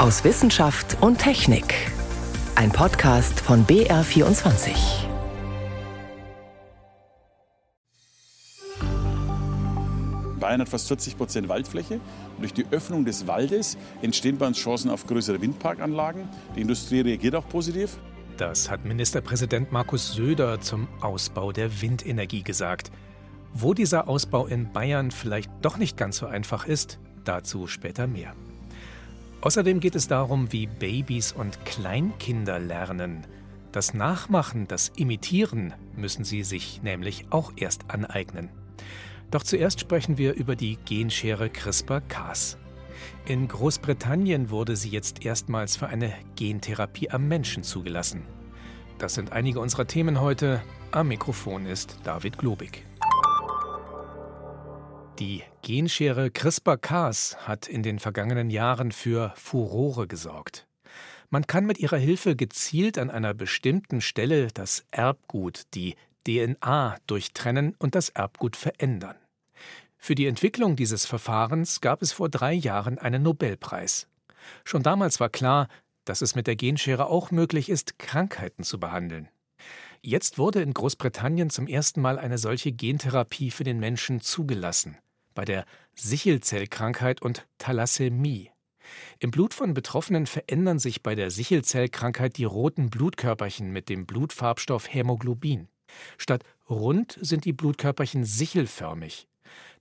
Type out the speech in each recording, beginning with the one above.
aus Wissenschaft und Technik. Ein Podcast von BR24. Bayern hat fast 40 Prozent Waldfläche. Und durch die Öffnung des Waldes entstehen bei uns Chancen auf größere Windparkanlagen. Die Industrie reagiert auch positiv. Das hat Ministerpräsident Markus Söder zum Ausbau der Windenergie gesagt. Wo dieser Ausbau in Bayern vielleicht doch nicht ganz so einfach ist, dazu später mehr. Außerdem geht es darum, wie Babys und Kleinkinder lernen. Das Nachmachen, das Imitieren müssen sie sich nämlich auch erst aneignen. Doch zuerst sprechen wir über die Genschere CRISPR-Cas. In Großbritannien wurde sie jetzt erstmals für eine Gentherapie am Menschen zugelassen. Das sind einige unserer Themen heute. Am Mikrofon ist David Globig. Die Genschere CRISPR-Cas hat in den vergangenen Jahren für Furore gesorgt. Man kann mit ihrer Hilfe gezielt an einer bestimmten Stelle das Erbgut, die DNA, durchtrennen und das Erbgut verändern. Für die Entwicklung dieses Verfahrens gab es vor drei Jahren einen Nobelpreis. Schon damals war klar, dass es mit der Genschere auch möglich ist, Krankheiten zu behandeln. Jetzt wurde in Großbritannien zum ersten Mal eine solche Gentherapie für den Menschen zugelassen bei der Sichelzellkrankheit und Thalassämie. Im Blut von Betroffenen verändern sich bei der Sichelzellkrankheit die roten Blutkörperchen mit dem Blutfarbstoff Hämoglobin. Statt rund sind die Blutkörperchen sichelförmig.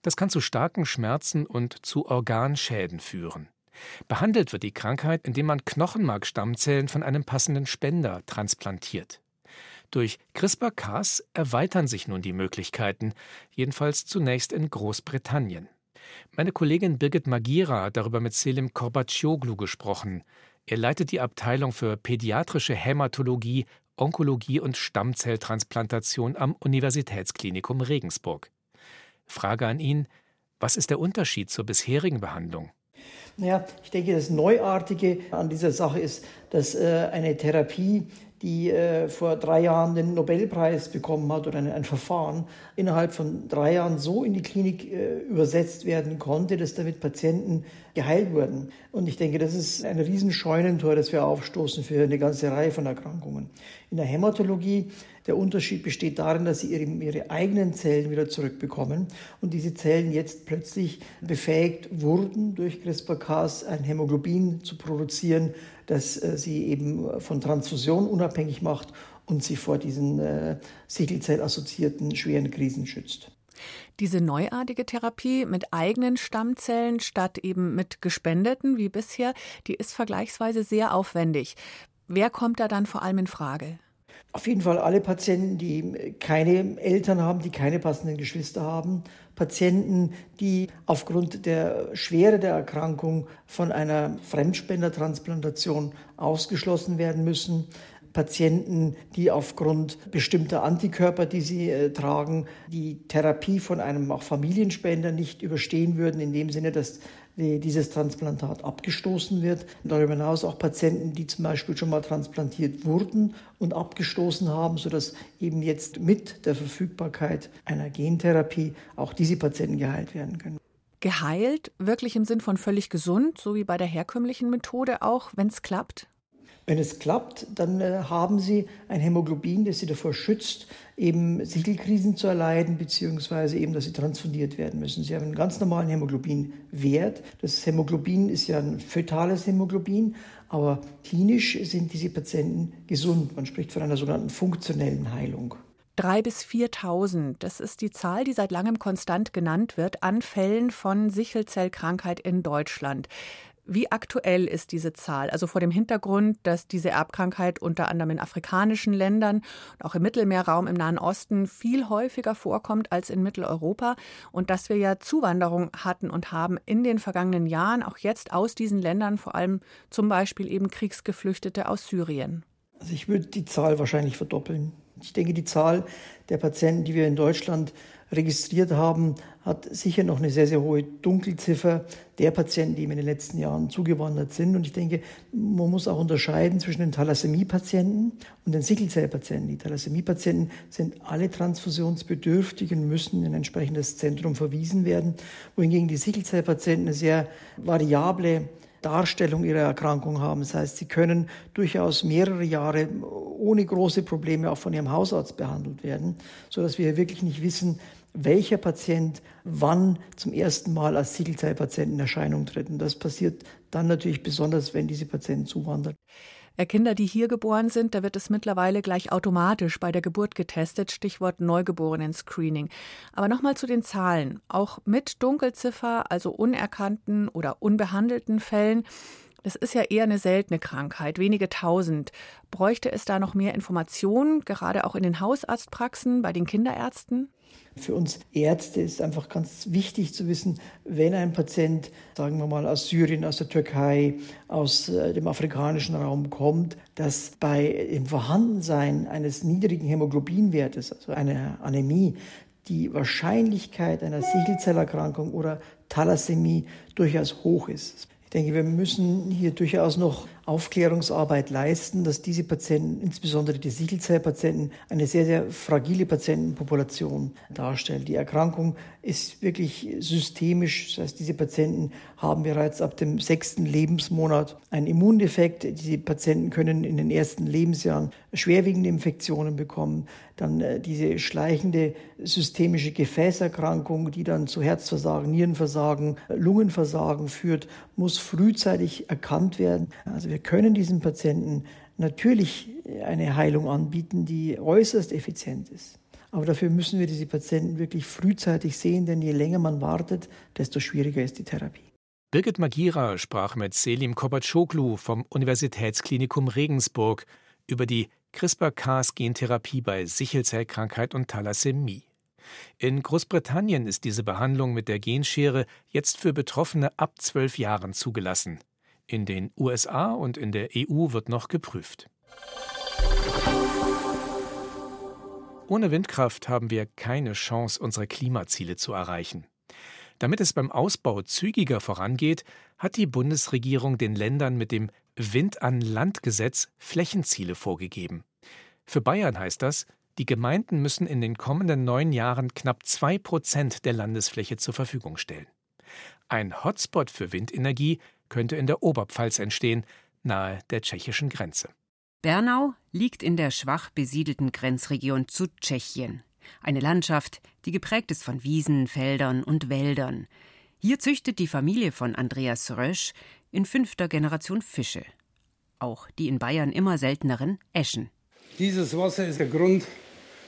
Das kann zu starken Schmerzen und zu Organschäden führen. Behandelt wird die Krankheit, indem man Knochenmarkstammzellen von einem passenden Spender transplantiert. Durch CRISPR-Cas erweitern sich nun die Möglichkeiten, jedenfalls zunächst in Großbritannien. Meine Kollegin Birgit Magira hat darüber mit Selim Korbaccioglu gesprochen. Er leitet die Abteilung für pädiatrische Hämatologie, Onkologie und Stammzelltransplantation am Universitätsklinikum Regensburg. Frage an ihn: Was ist der Unterschied zur bisherigen Behandlung? Naja, ich denke, das Neuartige an dieser Sache ist, dass äh, eine Therapie die äh, vor drei Jahren den Nobelpreis bekommen hat oder ein, ein Verfahren, innerhalb von drei Jahren so in die Klinik äh, übersetzt werden konnte, dass damit Patienten geheilt wurden. Und ich denke, das ist ein Riesenscheunentor, das wir aufstoßen für eine ganze Reihe von Erkrankungen. In der Hämatologie, der Unterschied besteht darin, dass sie ihre, ihre eigenen Zellen wieder zurückbekommen und diese Zellen jetzt plötzlich befähigt wurden, durch CRISPR-Cas ein Hämoglobin zu produzieren, das äh, sie eben von Transfusion unabhängig macht und sie vor diesen äh, Sichelzell-assoziierten schweren Krisen schützt. Diese neuartige Therapie mit eigenen Stammzellen statt eben mit gespendeten wie bisher, die ist vergleichsweise sehr aufwendig. Wer kommt da dann vor allem in Frage? Auf jeden Fall alle Patienten, die keine Eltern haben, die keine passenden Geschwister haben. Patienten, die aufgrund der Schwere der Erkrankung von einer Fremdspendertransplantation ausgeschlossen werden müssen. Patienten, die aufgrund bestimmter Antikörper, die sie äh, tragen, die Therapie von einem auch Familienspender nicht überstehen würden, in dem Sinne, dass dieses Transplantat abgestoßen wird. Darüber hinaus auch Patienten, die zum Beispiel schon mal transplantiert wurden und abgestoßen haben, sodass eben jetzt mit der Verfügbarkeit einer Gentherapie auch diese Patienten geheilt werden können. Geheilt, wirklich im Sinn von völlig gesund, so wie bei der herkömmlichen Methode auch, wenn es klappt? Wenn es klappt, dann äh, haben Sie ein Hämoglobin, das Sie davor schützt, eben Sichelkrisen zu erleiden, beziehungsweise eben, dass Sie transfundiert werden müssen. Sie haben einen ganz normalen Hämoglobinwert. Das Hämoglobin ist ja ein fötales Hämoglobin, aber klinisch sind diese Patienten gesund. Man spricht von einer sogenannten funktionellen Heilung. 3.000 bis 4.000, das ist die Zahl, die seit langem konstant genannt wird, an Fällen von Sichelzellkrankheit in Deutschland. Wie aktuell ist diese Zahl? Also vor dem Hintergrund, dass diese Erbkrankheit unter anderem in afrikanischen Ländern und auch im Mittelmeerraum im Nahen Osten viel häufiger vorkommt als in Mitteleuropa und dass wir ja Zuwanderung hatten und haben in den vergangenen Jahren, auch jetzt aus diesen Ländern, vor allem zum Beispiel eben Kriegsgeflüchtete aus Syrien. Also ich würde die Zahl wahrscheinlich verdoppeln. Ich denke, die Zahl der Patienten, die wir in Deutschland registriert haben, hat sicher noch eine sehr, sehr hohe Dunkelziffer der Patienten, die in den letzten Jahren zugewandert sind. Und ich denke, man muss auch unterscheiden zwischen den Thalassämie-Patienten und den Sickelzellpatienten. Die Thalassämie-Patienten sind alle transfusionsbedürftig und müssen in ein entsprechendes Zentrum verwiesen werden, wohingegen die Sickelzellpatienten eine sehr variable Darstellung ihrer Erkrankung haben. Das heißt, sie können durchaus mehrere Jahre ohne große Probleme auch von ihrem Hausarzt behandelt werden, sodass wir wirklich nicht wissen, welcher Patient wann zum ersten Mal als Siegelzellpatient in Erscheinung tritt. Und das passiert dann natürlich besonders, wenn diese Patienten zuwandern. Kinder, die hier geboren sind, da wird es mittlerweile gleich automatisch bei der Geburt getestet, Stichwort Neugeborenen-Screening. Aber nochmal zu den Zahlen. Auch mit Dunkelziffer, also unerkannten oder unbehandelten Fällen, das ist ja eher eine seltene Krankheit, wenige tausend. Bräuchte es da noch mehr Informationen, gerade auch in den Hausarztpraxen, bei den Kinderärzten? Für uns Ärzte ist einfach ganz wichtig zu wissen, wenn ein Patient, sagen wir mal, aus Syrien, aus der Türkei, aus äh, dem afrikanischen Raum kommt, dass bei dem Vorhandensein eines niedrigen Hämoglobinwertes, also einer Anämie, die Wahrscheinlichkeit einer Sichelzellerkrankung oder Thalassämie durchaus hoch ist. Ich denke, wir müssen hier durchaus noch Aufklärungsarbeit leisten, dass diese Patienten, insbesondere die Sichelzellpatienten, eine sehr, sehr fragile Patientenpopulation darstellen. Die Erkrankung ist wirklich systemisch. Das heißt, diese Patienten haben bereits ab dem sechsten Lebensmonat einen Immundefekt. Diese Patienten können in den ersten Lebensjahren schwerwiegende Infektionen bekommen. Dann äh, diese schleichende systemische Gefäßerkrankung, die dann zu Herzversagen, Nierenversagen, Lungenversagen führt, muss frühzeitig erkannt werden. Also wir wir können diesen Patienten natürlich eine Heilung anbieten, die äußerst effizient ist. Aber dafür müssen wir diese Patienten wirklich frühzeitig sehen, denn je länger man wartet, desto schwieriger ist die Therapie. Birgit Magira sprach mit Selim Kobatschoglu vom Universitätsklinikum Regensburg über die CRISPR-Cas-Gentherapie bei Sichelzellkrankheit und Thalassämie. In Großbritannien ist diese Behandlung mit der Genschere jetzt für Betroffene ab zwölf Jahren zugelassen. In den USA und in der EU wird noch geprüft. Ohne Windkraft haben wir keine Chance, unsere Klimaziele zu erreichen. Damit es beim Ausbau zügiger vorangeht, hat die Bundesregierung den Ländern mit dem Wind an Land Gesetz Flächenziele vorgegeben. Für Bayern heißt das, die Gemeinden müssen in den kommenden neun Jahren knapp zwei Prozent der Landesfläche zur Verfügung stellen. Ein Hotspot für Windenergie könnte in der Oberpfalz entstehen, nahe der tschechischen Grenze. Bernau liegt in der schwach besiedelten Grenzregion zu Tschechien. Eine Landschaft, die geprägt ist von Wiesen, Feldern und Wäldern. Hier züchtet die Familie von Andreas Rösch in fünfter Generation Fische. Auch die in Bayern immer selteneren Eschen. Dieses Wasser ist der Grund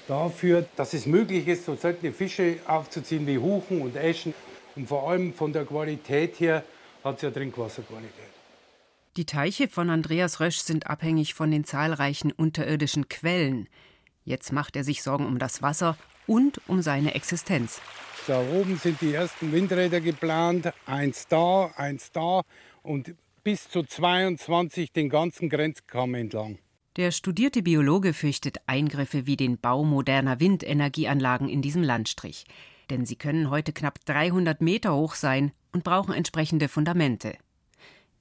dafür, dass es möglich ist, so seltene Fische aufzuziehen wie Huchen und Eschen. Und vor allem von der Qualität her hat es ja Trinkwasserqualität. Die Teiche von Andreas Rösch sind abhängig von den zahlreichen unterirdischen Quellen. Jetzt macht er sich Sorgen um das Wasser und um seine Existenz. Da oben sind die ersten Windräder geplant, eins da, eins da und bis zu 22 den ganzen Grenzkamm entlang. Der studierte Biologe fürchtet Eingriffe wie den Bau moderner Windenergieanlagen in diesem Landstrich. Denn sie können heute knapp 300 Meter hoch sein und brauchen entsprechende Fundamente.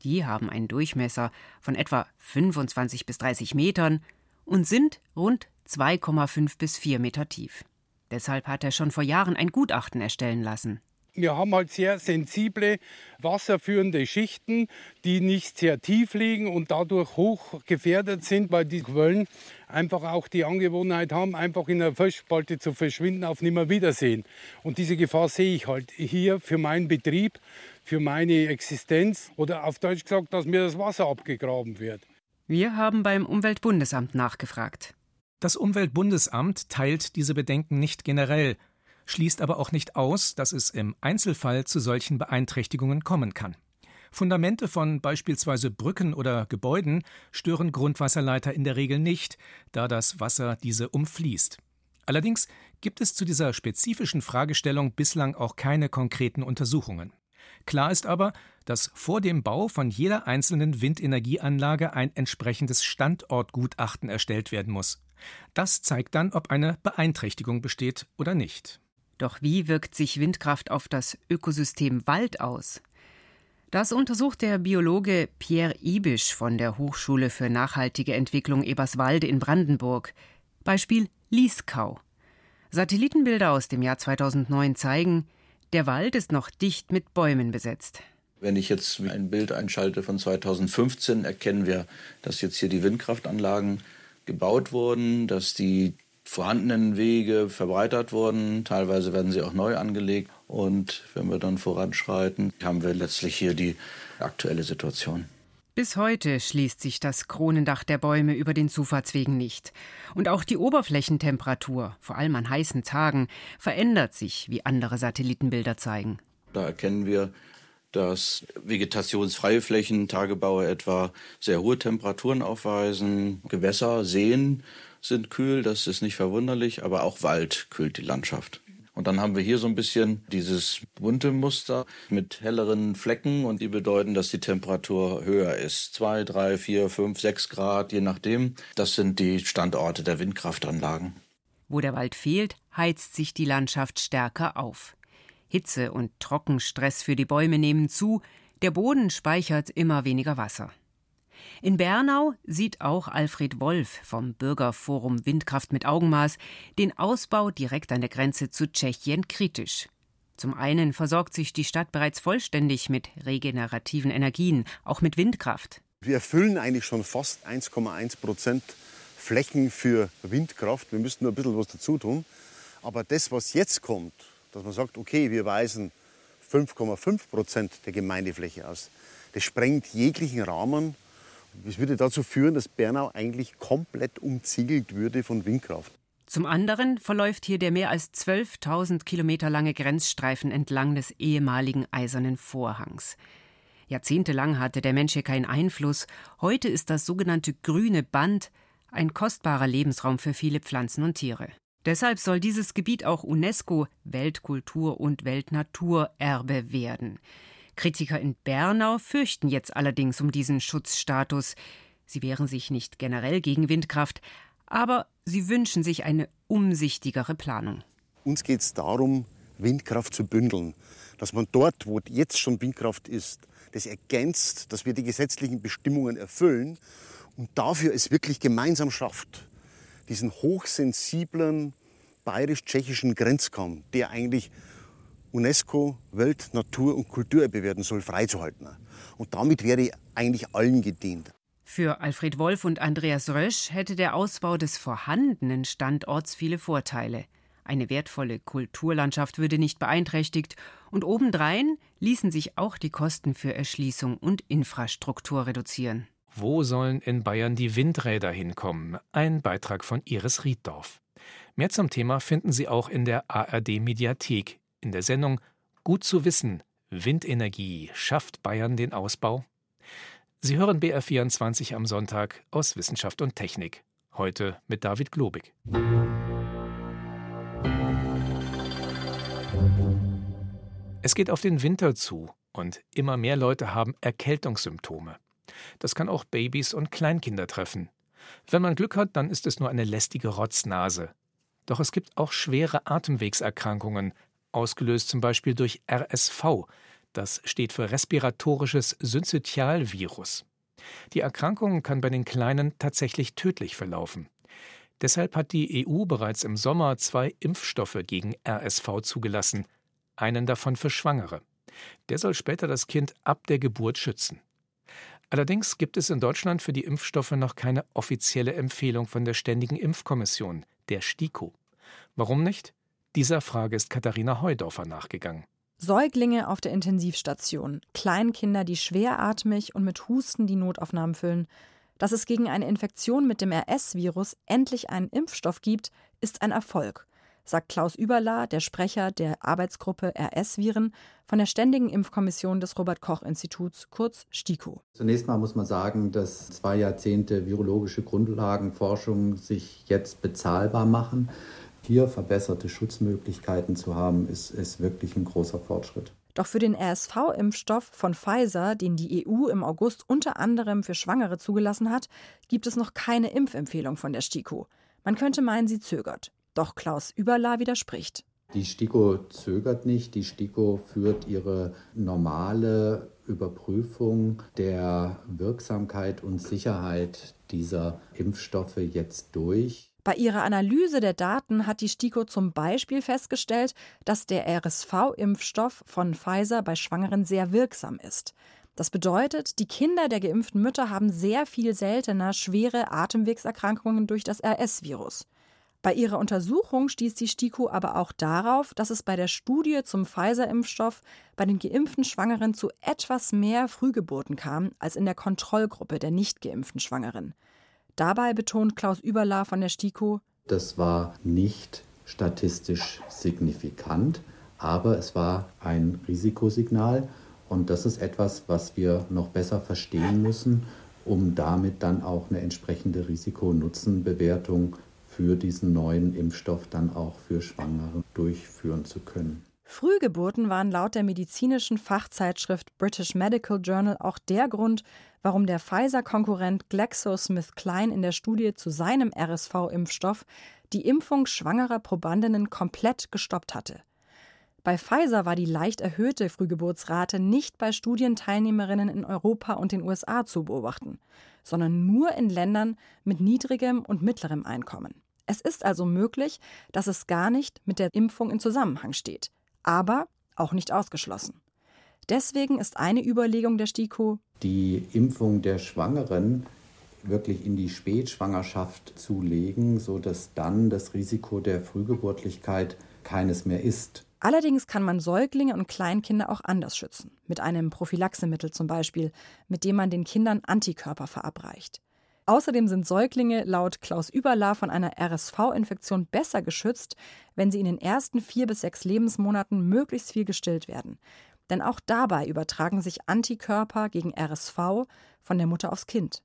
Die haben einen Durchmesser von etwa 25 bis 30 Metern und sind rund 2,5 bis 4 Meter tief. Deshalb hat er schon vor Jahren ein Gutachten erstellen lassen. Wir haben halt sehr sensible wasserführende Schichten, die nicht sehr tief liegen und dadurch hoch gefährdet sind, weil die Quellen einfach auch die Angewohnheit haben, einfach in der Felsspalte zu verschwinden auf Nimmerwiedersehen. Und diese Gefahr sehe ich halt hier für meinen Betrieb, für meine Existenz oder auf Deutsch gesagt, dass mir das Wasser abgegraben wird. Wir haben beim Umweltbundesamt nachgefragt. Das Umweltbundesamt teilt diese Bedenken nicht generell, schließt aber auch nicht aus, dass es im Einzelfall zu solchen Beeinträchtigungen kommen kann. Fundamente von beispielsweise Brücken oder Gebäuden stören Grundwasserleiter in der Regel nicht, da das Wasser diese umfließt. Allerdings gibt es zu dieser spezifischen Fragestellung bislang auch keine konkreten Untersuchungen. Klar ist aber, dass vor dem Bau von jeder einzelnen Windenergieanlage ein entsprechendes Standortgutachten erstellt werden muss. Das zeigt dann, ob eine Beeinträchtigung besteht oder nicht. Doch wie wirkt sich Windkraft auf das Ökosystem Wald aus? Das untersucht der Biologe Pierre Ibisch von der Hochschule für nachhaltige Entwicklung Eberswalde in Brandenburg. Beispiel Lieskau. Satellitenbilder aus dem Jahr 2009 zeigen, der Wald ist noch dicht mit Bäumen besetzt. Wenn ich jetzt ein Bild einschalte von 2015, erkennen wir, dass jetzt hier die Windkraftanlagen gebaut wurden, dass die vorhandenen Wege verbreitert wurden. Teilweise werden sie auch neu angelegt. Und wenn wir dann voranschreiten, haben wir letztlich hier die aktuelle Situation. Bis heute schließt sich das Kronendach der Bäume über den Zufahrtswegen nicht. Und auch die Oberflächentemperatur, vor allem an heißen Tagen, verändert sich, wie andere Satellitenbilder zeigen. Da erkennen wir, dass vegetationsfreie Flächen, Tagebaue etwa, sehr hohe Temperaturen aufweisen. Gewässer, Seen sind kühl, das ist nicht verwunderlich, aber auch Wald kühlt die Landschaft. Und dann haben wir hier so ein bisschen dieses bunte Muster mit helleren Flecken und die bedeuten, dass die Temperatur höher ist. Zwei, drei, vier, fünf, sechs Grad, je nachdem. Das sind die Standorte der Windkraftanlagen. Wo der Wald fehlt, heizt sich die Landschaft stärker auf. Hitze und Trockenstress für die Bäume nehmen zu, der Boden speichert immer weniger Wasser. In Bernau sieht auch Alfred Wolf vom Bürgerforum Windkraft mit Augenmaß den Ausbau direkt an der Grenze zu Tschechien kritisch. Zum einen versorgt sich die Stadt bereits vollständig mit regenerativen Energien, auch mit Windkraft. Wir erfüllen eigentlich schon fast 1,1 Prozent Flächen für Windkraft. Wir müssten nur ein bisschen was dazu tun. Aber das, was jetzt kommt, dass man sagt, okay, wir weisen 5,5 Prozent der Gemeindefläche aus, das sprengt jeglichen Rahmen das würde dazu führen, dass Bernau eigentlich komplett umziegelt würde von Windkraft. Zum anderen verläuft hier der mehr als 12.000 Kilometer lange Grenzstreifen entlang des ehemaligen Eisernen Vorhangs. Jahrzehntelang hatte der Mensch hier keinen Einfluss. Heute ist das sogenannte grüne Band ein kostbarer Lebensraum für viele Pflanzen und Tiere. Deshalb soll dieses Gebiet auch UNESCO Weltkultur- und Weltnaturerbe werden. Kritiker in Bernau fürchten jetzt allerdings um diesen Schutzstatus. Sie wehren sich nicht generell gegen Windkraft, aber sie wünschen sich eine umsichtigere Planung. Uns geht es darum, Windkraft zu bündeln. Dass man dort, wo jetzt schon Windkraft ist, das ergänzt, dass wir die gesetzlichen Bestimmungen erfüllen und dafür es wirklich gemeinsam schafft, diesen hochsensiblen bayerisch-tschechischen Grenzkamm, der eigentlich UNESCO Welt-, Natur- und Kulturerbe werden soll, freizuhalten. Und damit wäre eigentlich allen gedient. Für Alfred Wolf und Andreas Rösch hätte der Ausbau des vorhandenen Standorts viele Vorteile. Eine wertvolle Kulturlandschaft würde nicht beeinträchtigt und obendrein ließen sich auch die Kosten für Erschließung und Infrastruktur reduzieren. Wo sollen in Bayern die Windräder hinkommen? Ein Beitrag von Iris Rieddorf. Mehr zum Thema finden Sie auch in der ARD Mediathek in der Sendung Gut zu wissen, Windenergie, schafft Bayern den Ausbau? Sie hören BR24 am Sonntag aus Wissenschaft und Technik. Heute mit David Globig. Es geht auf den Winter zu und immer mehr Leute haben Erkältungssymptome. Das kann auch Babys und Kleinkinder treffen. Wenn man Glück hat, dann ist es nur eine lästige Rotznase. Doch es gibt auch schwere Atemwegserkrankungen, ausgelöst zum Beispiel durch RSV. Das steht für respiratorisches Syncytialvirus. Die Erkrankung kann bei den Kleinen tatsächlich tödlich verlaufen. Deshalb hat die EU bereits im Sommer zwei Impfstoffe gegen RSV zugelassen, einen davon für Schwangere. Der soll später das Kind ab der Geburt schützen. Allerdings gibt es in Deutschland für die Impfstoffe noch keine offizielle Empfehlung von der Ständigen Impfkommission, der STIKO. Warum nicht? Dieser Frage ist Katharina Heudorfer nachgegangen. Säuglinge auf der Intensivstation, Kleinkinder, die schweratmig und mit Husten die Notaufnahmen füllen. Dass es gegen eine Infektion mit dem RS-Virus endlich einen Impfstoff gibt, ist ein Erfolg, sagt Klaus Überla, der Sprecher der Arbeitsgruppe RS-Viren von der Ständigen Impfkommission des Robert-Koch-Instituts, kurz STIKO. Zunächst mal muss man sagen, dass zwei Jahrzehnte virologische Grundlagenforschung sich jetzt bezahlbar machen hier verbesserte Schutzmöglichkeiten zu haben, ist, ist wirklich ein großer Fortschritt. Doch für den RSV-Impfstoff von Pfizer, den die EU im August unter anderem für Schwangere zugelassen hat, gibt es noch keine Impfempfehlung von der STIKO. Man könnte meinen, sie zögert. Doch Klaus Überla widerspricht. Die STIKO zögert nicht. Die STIKO führt ihre normale Überprüfung der Wirksamkeit und Sicherheit dieser Impfstoffe jetzt durch. Bei ihrer Analyse der Daten hat die STIKO zum Beispiel festgestellt, dass der RSV-Impfstoff von Pfizer bei Schwangeren sehr wirksam ist. Das bedeutet, die Kinder der geimpften Mütter haben sehr viel seltener schwere Atemwegserkrankungen durch das RS-Virus. Bei ihrer Untersuchung stieß die STIKO aber auch darauf, dass es bei der Studie zum Pfizer-Impfstoff bei den geimpften Schwangeren zu etwas mehr Frühgeburten kam als in der Kontrollgruppe der nicht geimpften Schwangeren. Dabei betont Klaus Überla von der STIKO, das war nicht statistisch signifikant, aber es war ein Risikosignal und das ist etwas, was wir noch besser verstehen müssen, um damit dann auch eine entsprechende Risiko-Nutzen-Bewertung für diesen neuen Impfstoff dann auch für Schwangere durchführen zu können. Frühgeburten waren laut der medizinischen Fachzeitschrift British Medical Journal auch der Grund, warum der Pfizer-Konkurrent GlaxoSmithKline in der Studie zu seinem RSV-Impfstoff die Impfung schwangerer Probandinnen komplett gestoppt hatte. Bei Pfizer war die leicht erhöhte Frühgeburtsrate nicht bei Studienteilnehmerinnen in Europa und den USA zu beobachten, sondern nur in Ländern mit niedrigem und mittlerem Einkommen. Es ist also möglich, dass es gar nicht mit der Impfung in Zusammenhang steht aber auch nicht ausgeschlossen. Deswegen ist eine Überlegung der STIKO, die Impfung der Schwangeren wirklich in die Spätschwangerschaft zu legen, sodass dann das Risiko der Frühgeburtlichkeit keines mehr ist. Allerdings kann man Säuglinge und Kleinkinder auch anders schützen, mit einem Prophylaxemittel zum Beispiel, mit dem man den Kindern Antikörper verabreicht. Außerdem sind Säuglinge laut Klaus Überla von einer RSV-Infektion besser geschützt, wenn sie in den ersten vier bis sechs Lebensmonaten möglichst viel gestillt werden. Denn auch dabei übertragen sich Antikörper gegen RSV von der Mutter aufs Kind.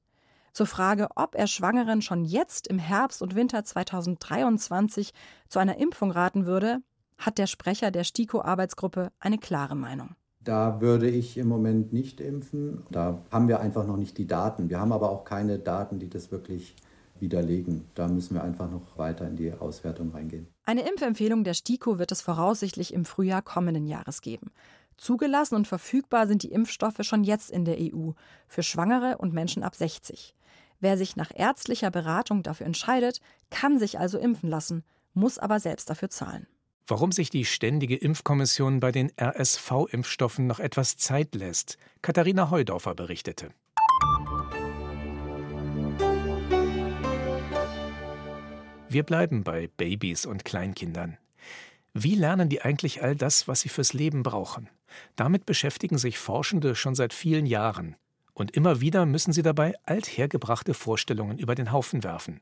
Zur Frage, ob er Schwangeren schon jetzt im Herbst und Winter 2023 zu einer Impfung raten würde, hat der Sprecher der STIKO-Arbeitsgruppe eine klare Meinung. Da würde ich im Moment nicht impfen. Da haben wir einfach noch nicht die Daten. Wir haben aber auch keine Daten, die das wirklich widerlegen. Da müssen wir einfach noch weiter in die Auswertung reingehen. Eine Impfempfehlung der STIKO wird es voraussichtlich im Frühjahr kommenden Jahres geben. Zugelassen und verfügbar sind die Impfstoffe schon jetzt in der EU für Schwangere und Menschen ab 60. Wer sich nach ärztlicher Beratung dafür entscheidet, kann sich also impfen lassen, muss aber selbst dafür zahlen. Warum sich die Ständige Impfkommission bei den RSV-Impfstoffen noch etwas Zeit lässt, Katharina Heudorfer berichtete. Wir bleiben bei Babys und Kleinkindern. Wie lernen die eigentlich all das, was sie fürs Leben brauchen? Damit beschäftigen sich Forschende schon seit vielen Jahren. Und immer wieder müssen sie dabei althergebrachte Vorstellungen über den Haufen werfen.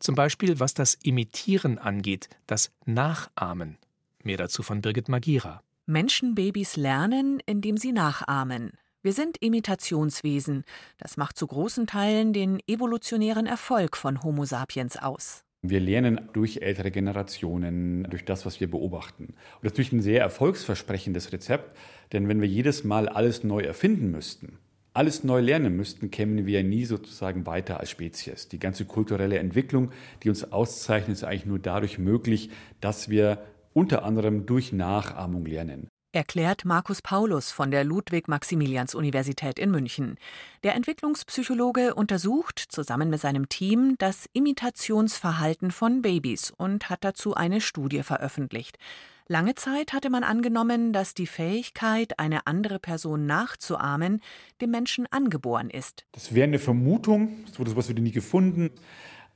Zum Beispiel was das Imitieren angeht, das Nachahmen. Mehr dazu von Birgit Magira. Menschenbabys lernen, indem sie nachahmen. Wir sind Imitationswesen. Das macht zu großen Teilen den evolutionären Erfolg von Homo sapiens aus. Wir lernen durch ältere Generationen, durch das, was wir beobachten. Und das ist natürlich ein sehr erfolgsversprechendes Rezept, denn wenn wir jedes Mal alles neu erfinden müssten, alles neu lernen müssten, kämen wir nie sozusagen weiter als Spezies. Die ganze kulturelle Entwicklung, die uns auszeichnet, ist eigentlich nur dadurch möglich, dass wir unter anderem durch Nachahmung lernen. Erklärt Markus Paulus von der Ludwig-Maximilians-Universität in München. Der Entwicklungspsychologe untersucht zusammen mit seinem Team das Imitationsverhalten von Babys und hat dazu eine Studie veröffentlicht. Lange Zeit hatte man angenommen, dass die Fähigkeit, eine andere Person nachzuahmen, dem Menschen angeboren ist. Das wäre eine Vermutung, so etwas wurde nie gefunden.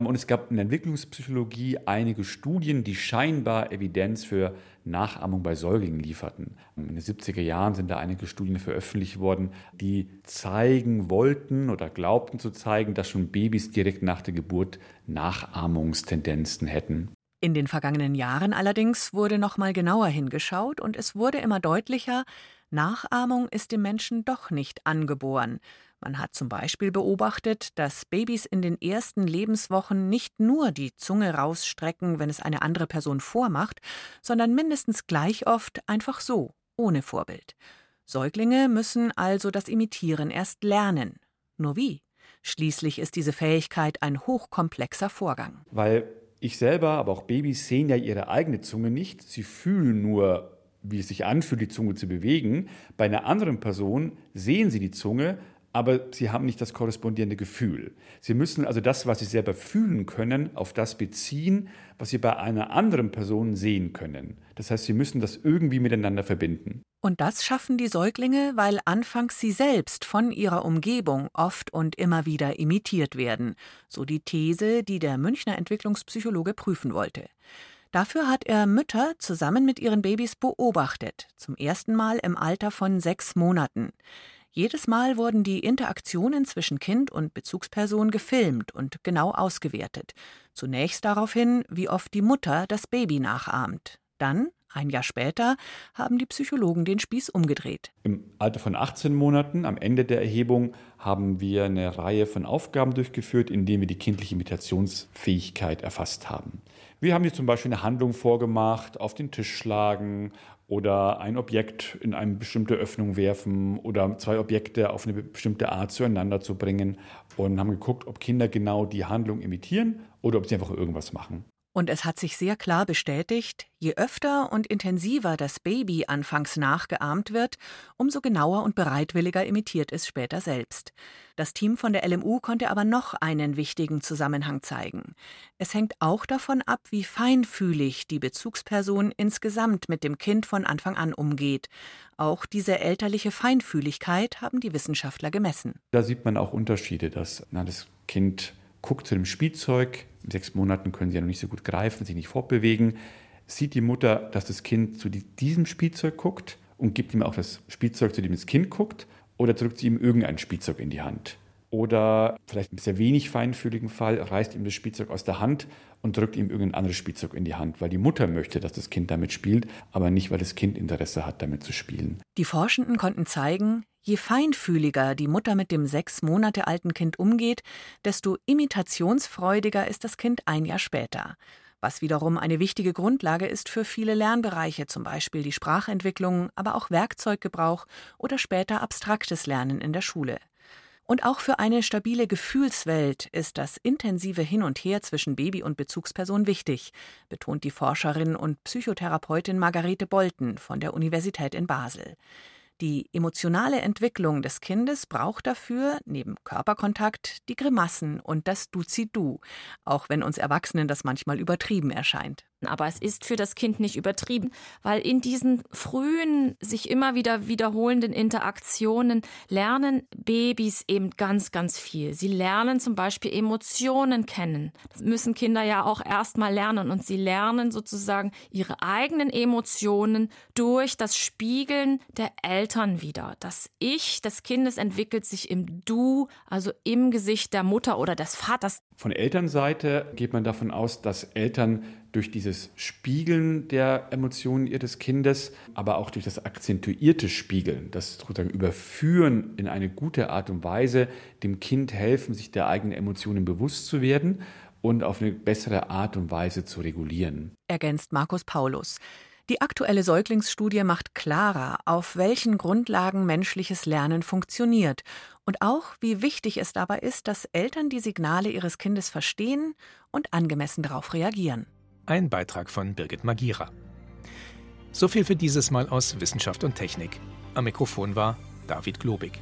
Und es gab in der Entwicklungspsychologie einige Studien, die scheinbar Evidenz für Nachahmung bei Säuglingen lieferten. In den 70er Jahren sind da einige Studien veröffentlicht worden, die zeigen wollten oder glaubten zu zeigen, dass schon Babys direkt nach der Geburt Nachahmungstendenzen hätten. In den vergangenen Jahren allerdings wurde noch mal genauer hingeschaut und es wurde immer deutlicher, Nachahmung ist dem Menschen doch nicht angeboren, man hat zum Beispiel beobachtet, dass Babys in den ersten Lebenswochen nicht nur die Zunge rausstrecken, wenn es eine andere Person vormacht, sondern mindestens gleich oft einfach so, ohne Vorbild. Säuglinge müssen also das Imitieren erst lernen. Nur wie? Schließlich ist diese Fähigkeit ein hochkomplexer Vorgang. Weil ich selber, aber auch Babys sehen ja ihre eigene Zunge nicht. Sie fühlen nur, wie es sich anfühlt, die Zunge zu bewegen. Bei einer anderen Person sehen sie die Zunge, aber sie haben nicht das korrespondierende Gefühl. Sie müssen also das, was sie selber fühlen können, auf das beziehen, was sie bei einer anderen Person sehen können. Das heißt, sie müssen das irgendwie miteinander verbinden. Und das schaffen die Säuglinge, weil anfangs sie selbst von ihrer Umgebung oft und immer wieder imitiert werden, so die These, die der Münchner Entwicklungspsychologe prüfen wollte. Dafür hat er Mütter zusammen mit ihren Babys beobachtet, zum ersten Mal im Alter von sechs Monaten. Jedes Mal wurden die Interaktionen zwischen Kind und Bezugsperson gefilmt und genau ausgewertet. Zunächst darauf hin, wie oft die Mutter das Baby nachahmt. Dann, ein Jahr später, haben die Psychologen den Spieß umgedreht. Im Alter von 18 Monaten, am Ende der Erhebung, haben wir eine Reihe von Aufgaben durchgeführt, in denen wir die kindliche Imitationsfähigkeit erfasst haben. Wir haben hier zum Beispiel eine Handlung vorgemacht, auf den Tisch schlagen oder ein Objekt in eine bestimmte Öffnung werfen oder zwei Objekte auf eine bestimmte Art zueinander zu bringen und haben geguckt, ob Kinder genau die Handlung imitieren oder ob sie einfach irgendwas machen. Und es hat sich sehr klar bestätigt, je öfter und intensiver das Baby anfangs nachgeahmt wird, umso genauer und bereitwilliger imitiert es später selbst. Das Team von der LMU konnte aber noch einen wichtigen Zusammenhang zeigen. Es hängt auch davon ab, wie feinfühlig die Bezugsperson insgesamt mit dem Kind von Anfang an umgeht. Auch diese elterliche Feinfühligkeit haben die Wissenschaftler gemessen. Da sieht man auch Unterschiede, dass na, das Kind guckt zu dem Spielzeug, in sechs Monaten können sie ja noch nicht so gut greifen, sich nicht fortbewegen. Sieht die Mutter, dass das Kind zu diesem Spielzeug guckt und gibt ihm auch das Spielzeug, zu dem das Kind guckt, oder drückt sie ihm irgendein Spielzeug in die Hand? Oder vielleicht ein sehr wenig feinfühligen Fall reißt ihm das Spielzeug aus der Hand und drückt ihm irgendein anderes Spielzeug in die Hand, weil die Mutter möchte, dass das Kind damit spielt, aber nicht, weil das Kind Interesse hat, damit zu spielen. Die Forschenden konnten zeigen, je feinfühliger die Mutter mit dem sechs Monate alten Kind umgeht, desto imitationsfreudiger ist das Kind ein Jahr später was wiederum eine wichtige Grundlage ist für viele Lernbereiche, zum Beispiel die Sprachentwicklung, aber auch Werkzeuggebrauch oder später abstraktes Lernen in der Schule. Und auch für eine stabile Gefühlswelt ist das intensive Hin und Her zwischen Baby und Bezugsperson wichtig, betont die Forscherin und Psychotherapeutin Margarete Bolten von der Universität in Basel. Die emotionale Entwicklung des Kindes braucht dafür, neben Körperkontakt, die Grimassen und das Duzi-Du, auch wenn uns Erwachsenen das manchmal übertrieben erscheint. Aber es ist für das Kind nicht übertrieben, weil in diesen frühen, sich immer wieder wiederholenden Interaktionen lernen Babys eben ganz, ganz viel. Sie lernen zum Beispiel Emotionen kennen. Das müssen Kinder ja auch erstmal lernen. Und sie lernen sozusagen ihre eigenen Emotionen durch das Spiegeln der Eltern wieder. Das Ich des Kindes entwickelt sich im Du, also im Gesicht der Mutter oder des Vaters. Von Elternseite geht man davon aus, dass Eltern durch dieses Spiegeln der Emotionen ihres Kindes, aber auch durch das akzentuierte Spiegeln, das sozusagen Überführen in eine gute Art und Weise dem Kind helfen, sich der eigenen Emotionen bewusst zu werden und auf eine bessere Art und Weise zu regulieren. Ergänzt Markus Paulus. Die aktuelle Säuglingsstudie macht klarer, auf welchen Grundlagen menschliches Lernen funktioniert und auch, wie wichtig es dabei ist, dass Eltern die Signale ihres Kindes verstehen und angemessen darauf reagieren. Ein Beitrag von Birgit Magira. So viel für dieses Mal aus Wissenschaft und Technik. Am Mikrofon war David Globig.